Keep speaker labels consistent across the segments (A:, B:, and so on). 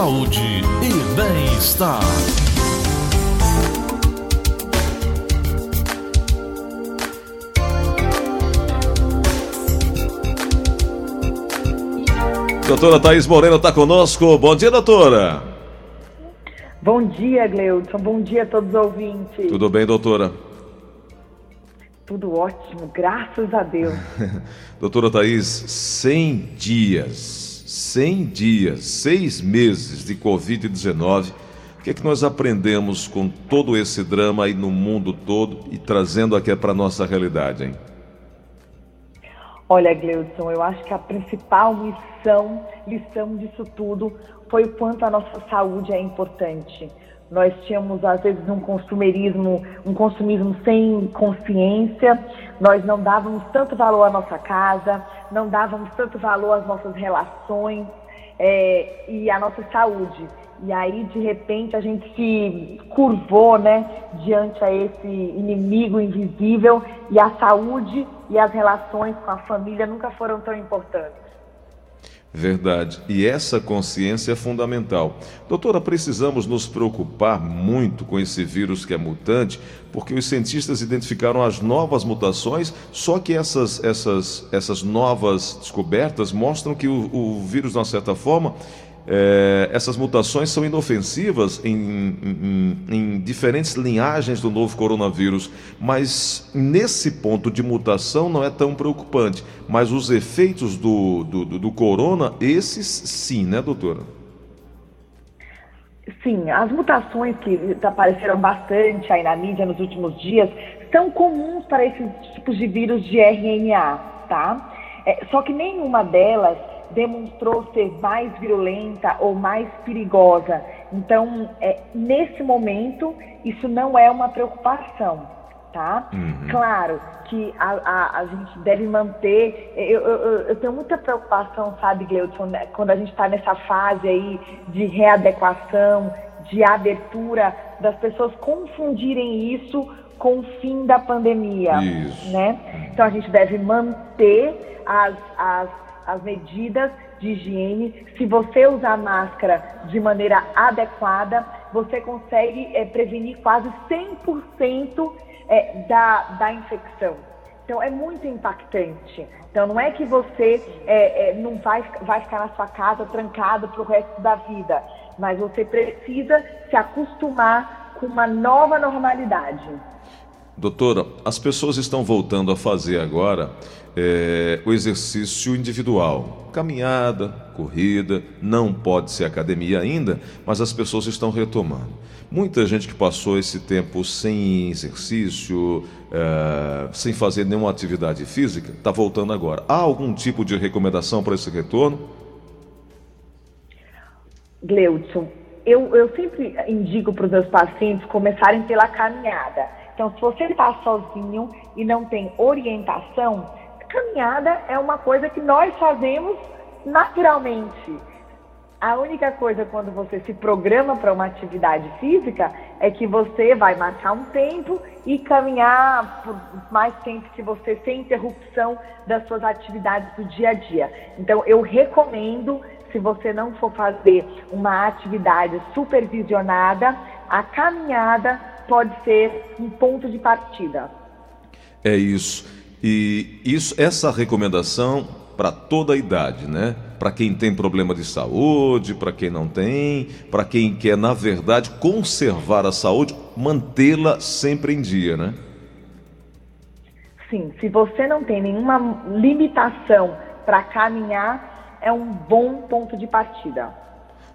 A: saúde e bem-estar.
B: Doutora Thaís Moreno está conosco. Bom dia, doutora.
C: Bom dia, Gleudson. Bom dia a todos os ouvintes.
B: Tudo bem, doutora?
C: Tudo ótimo, graças a Deus.
B: doutora Thaís, 100 dias, 100 dias, seis meses de Covid-19. O que é que nós aprendemos com todo esse drama aí no mundo todo e trazendo aqui para a nossa realidade, hein?
C: Olha, Gleudson, eu acho que a principal lição, lição disso tudo foi o quanto a nossa saúde é importante. Nós tínhamos, às vezes, um consumerismo, um consumismo sem consciência, nós não dávamos tanto valor à nossa casa, não dávamos tanto valor às nossas relações é, e à nossa saúde. E aí, de repente, a gente se curvou né, diante a esse inimigo invisível e a saúde e as relações com a família nunca foram tão importantes.
B: Verdade. E essa consciência é fundamental. Doutora, precisamos nos preocupar muito com esse vírus que é mutante, porque os cientistas identificaram as novas mutações, só que essas, essas, essas novas descobertas mostram que o, o vírus, de uma certa forma, é, essas mutações são inofensivas em, em, em, diferentes linhagens do novo coronavírus, mas nesse ponto de mutação não é tão preocupante. Mas os efeitos do, do, do corona, esses sim, né, doutora?
C: Sim, as mutações que apareceram bastante aí na mídia nos últimos dias são comuns para esses tipos de vírus de RNA, tá? É, só que nenhuma delas demonstrou ser mais virulenta ou mais perigosa. Então, é, nesse momento, isso não é uma preocupação, tá? Uhum. Claro que a, a, a, gente deve manter. Eu, eu, eu, tenho muita preocupação, sabe, Gleudson, né, quando a gente está nessa fase aí de readequação, de abertura, das pessoas confundirem isso com o fim da pandemia,
B: isso.
C: né? Então a gente deve manter as, as as medidas de higiene. Se você usar máscara de maneira adequada, você consegue é, prevenir quase 100% é, da, da infecção. Então, é muito impactante. Então, não é que você é, não vai, vai ficar na sua casa trancado para o resto da vida, mas você precisa se acostumar com uma nova normalidade.
B: Doutora, as pessoas estão voltando a fazer agora é, o exercício individual. Caminhada, corrida, não pode ser academia ainda, mas as pessoas estão retomando. Muita gente que passou esse tempo sem exercício, é, sem fazer nenhuma atividade física, está voltando agora. Há algum tipo de recomendação para esse retorno?
C: Gleudson, eu, eu sempre indico para os meus pacientes começarem pela caminhada. Então, se você está sozinho e não tem orientação, caminhada é uma coisa que nós fazemos naturalmente. A única coisa quando você se programa para uma atividade física é que você vai marcar um tempo e caminhar por mais tempo que você sem interrupção das suas atividades do dia a dia. Então eu recomendo, se você não for fazer uma atividade supervisionada, a caminhada pode ser um ponto de partida.
B: É isso. E isso, essa recomendação para toda a idade, né? Para quem tem problema de saúde, para quem não tem, para quem quer, na verdade, conservar a saúde, mantê-la sempre em dia, né?
C: Sim, se você não tem nenhuma limitação para caminhar, é um bom ponto de partida.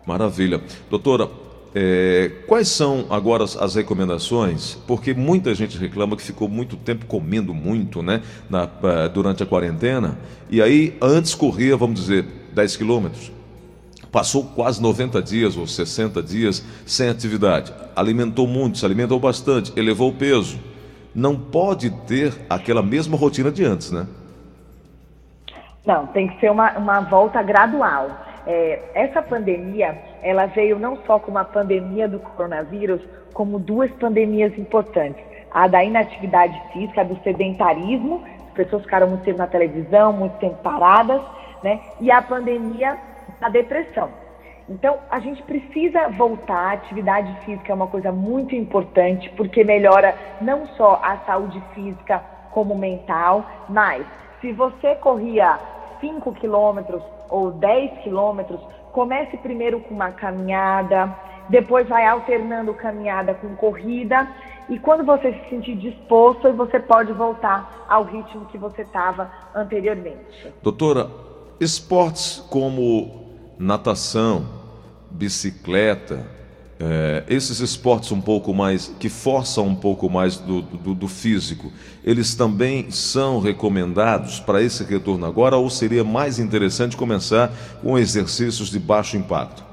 B: Maravilha. Doutora, é, quais são agora as, recomendações? Porque muita gente reclama que ficou muito tempo comendo muito, né? Na, uh, durante a quarentena. E aí, antes corria, vamos dizer, 10 quilômetros. Passou quase 90 dias ou 60 dias sem atividade. Alimentou muito, se alimentou bastante, elevou o peso. Não pode ter aquela mesma rotina de antes, né?
C: Não, tem que ser uma, uma volta gradual. É, essa pandemia, ela veio não só como a pandemia do coronavírus, como duas pandemias importantes. A da inatividade física, a do sedentarismo, as pessoas ficaram muito tempo na televisão, muito tempo paradas, né? E a pandemia da depressão. Então, a gente precisa voltar. A atividade física é uma coisa muito importante, porque melhora não só a saúde física, como mental, mas se você corria 5 quilômetros ou 10 quilômetros, comece primeiro com uma caminhada, depois vai alternando caminhada com corrida, e quando você se sentir disposto, você pode voltar ao ritmo que você estava anteriormente.
B: Doutora, esportes como natação, bicicleta, é, esses esportes um pouco mais que forçam um pouco mais do, do, do, físico, eles também são recomendados para esse retorno agora ou seria mais interessante começar com exercícios de baixo impacto?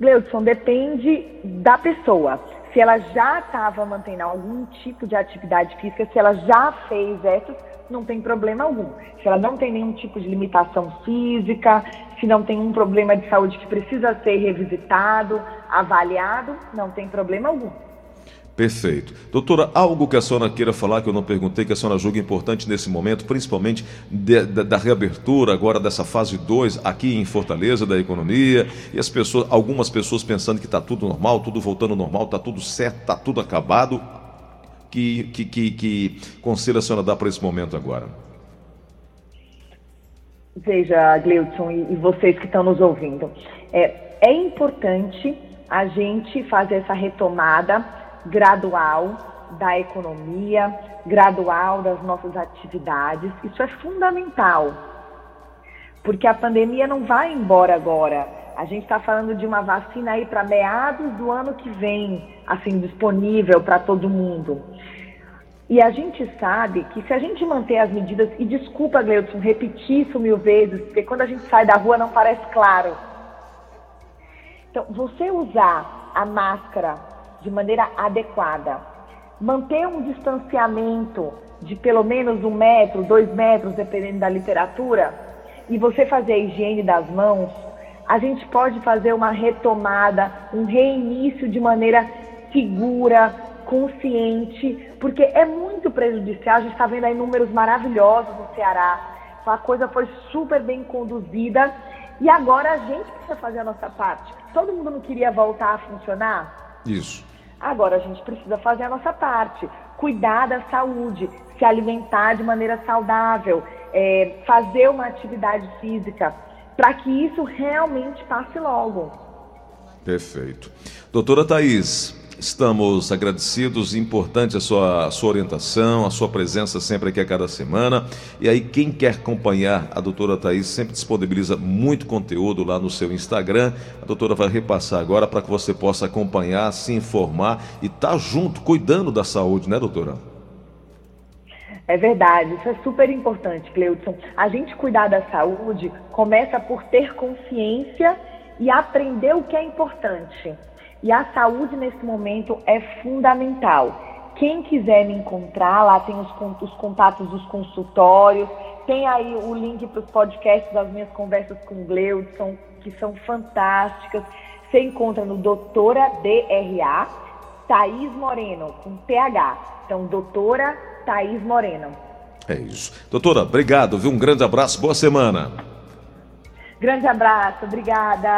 C: Gleudson, depende da pessoa. Se ela já estava mantendo algum tipo de atividade física, se ela já fez essas, não tem problema algum. Se ela não tem nenhum tipo de limitação física, se não tem um problema de saúde que precisa ser revisitado, avaliado, não tem problema algum.
B: Perfeito. Doutora, algo que a senhora queira falar que eu não perguntei, que a senhora julga importante nesse momento, principalmente de, de, da reabertura agora dessa fase 2 aqui em Fortaleza da economia, e as pessoas, algumas pessoas pensando que está tudo normal, tudo voltando normal, está tudo certo, está tudo acabado. Que, que, que, que conselho a senhora dá para esse momento agora?
C: Veja, Gleudson, e, e vocês que estão nos ouvindo, é, é importante a gente fazer essa retomada gradual da economia, gradual das nossas atividades. Isso é fundamental, porque a pandemia não vai embora agora. A gente está falando de uma vacina aí para meados do ano que vem, assim, disponível para todo mundo. E a gente sabe que se a gente manter as medidas, e desculpa, Gleudson, repetir isso mil vezes, porque quando a gente sai da rua não parece claro. Então, você usar a máscara de maneira adequada, manter um distanciamento de pelo menos um metro, dois metros, dependendo da literatura, e você fazer a higiene das mãos, a gente pode fazer uma retomada, um reinício de maneira segura, consciente, porque é muito prejudicial. A gente está vendo aí números maravilhosos no Ceará. A coisa foi super bem conduzida e agora a gente precisa fazer a nossa parte. Todo mundo não queria voltar a funcionar?
B: Isso.
C: Agora a gente precisa fazer a nossa parte. Cuidar da saúde, se alimentar de maneira saudável, é, fazer uma atividade física, para que isso realmente passe logo.
B: Perfeito. Doutora Thais, Estamos agradecidos, importante a sua, a sua orientação, a sua presença sempre aqui a cada semana. E aí, quem quer acompanhar a doutora Thaís sempre disponibiliza muito conteúdo lá no seu Instagram. A doutora vai repassar agora para que você possa acompanhar, se informar e estar tá junto, cuidando da saúde, né, doutora?
C: É verdade, isso é super importante, Cleudson. A gente cuidar da saúde começa por ter consciência e aprender o que é importante. E a saúde nesse momento é fundamental. Quem quiser me encontrar, lá tem os, os contatos dos consultórios, tem aí o link para os podcasts das minhas conversas com o Gleudson, que são fantásticas. Você encontra no Doutora DRA, Thaís Moreno, com TH. Então, Doutora Thaís Moreno.
B: É isso. Doutora, obrigado, viu? Um grande abraço, boa semana.
C: Grande abraço, obrigada.